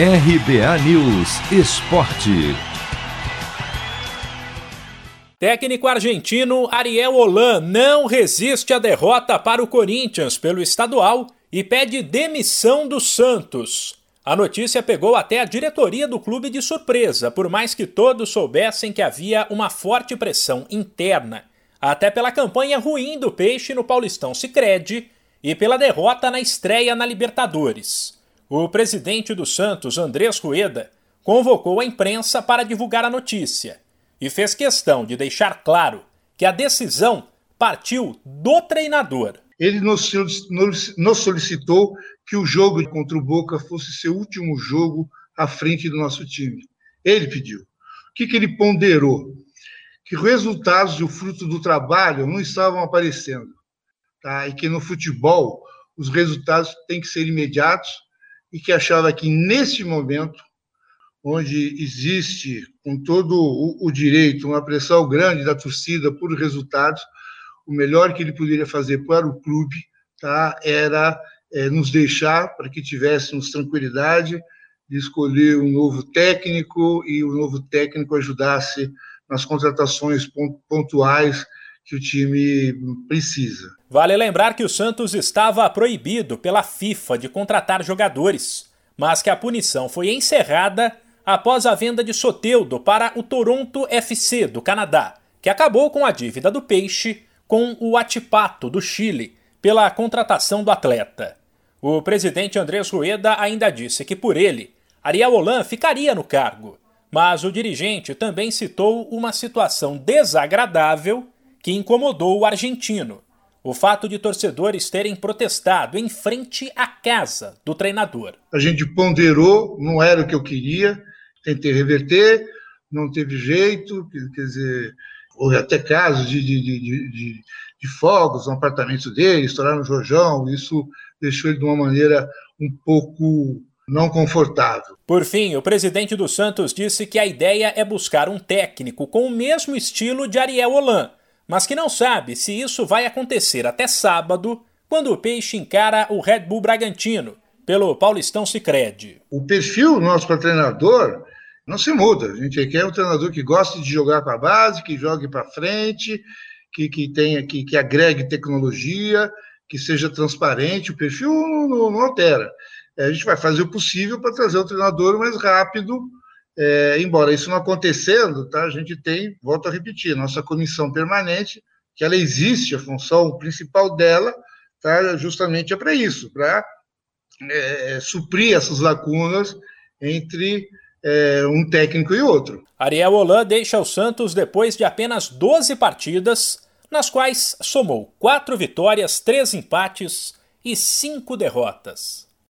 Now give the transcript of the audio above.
RBA News Esporte. Técnico argentino Ariel Holan não resiste à derrota para o Corinthians pelo estadual e pede demissão do Santos. A notícia pegou até a diretoria do clube de surpresa, por mais que todos soubessem que havia uma forte pressão interna, até pela campanha ruim do Peixe no Paulistão Sicredi e pela derrota na estreia na Libertadores o presidente do Santos, Andrés Rueda, convocou a imprensa para divulgar a notícia e fez questão de deixar claro que a decisão partiu do treinador. Ele nos, solicitou que o jogo contra o Boca fosse seu último jogo à frente do nosso time. Ele pediu. O que, que ele ponderou? Que resultados e o fruto do trabalho não estavam aparecendo. Tá? E que no futebol os resultados têm que ser imediatos e que achava que, nesse momento, onde existe, com todo o, o direito, uma pressão grande da torcida por resultados, o melhor que ele poderia fazer para o clube tá, era é, nos deixar para que tivéssemos tranquilidade de escolher um novo técnico e o novo técnico ajudasse nas contratações pontuais que o time precisa. Vale lembrar que o Santos estava proibido pela FIFA de contratar jogadores, mas que a punição foi encerrada após a venda de Soteudo para o Toronto FC do Canadá, que acabou com a dívida do Peixe com o Atipato do Chile pela contratação do atleta. O presidente Andrés Rueda ainda disse que por ele, Ariel Holan ficaria no cargo, mas o dirigente também citou uma situação desagradável que incomodou o argentino. O fato de torcedores terem protestado em frente à casa do treinador. A gente ponderou, não era o que eu queria, tentei reverter, não teve jeito, quer dizer, houve até casos de, de, de, de, de fogos no apartamento dele, estouraram no Jojão, isso deixou ele de uma maneira um pouco não confortável. Por fim, o presidente do Santos disse que a ideia é buscar um técnico com o mesmo estilo de Ariel Holan, mas que não sabe se isso vai acontecer até sábado, quando o Peixe encara o Red Bull Bragantino, pelo Paulistão Sicredi. O perfil nosso para treinador não se muda. A gente quer um treinador que goste de jogar com a base, que jogue para frente, que, que tenha que, que agregue tecnologia, que seja transparente. O perfil não, não, não altera. É, a gente vai fazer o possível para trazer o treinador mais rápido é, embora isso não acontecendo, tá, a gente tem, volto a repetir, nossa comissão permanente, que ela existe, a função principal dela tá, justamente é para isso, para é, é, suprir essas lacunas entre é, um técnico e outro. Ariel Holan deixa o Santos depois de apenas 12 partidas, nas quais somou quatro vitórias, três empates e cinco derrotas.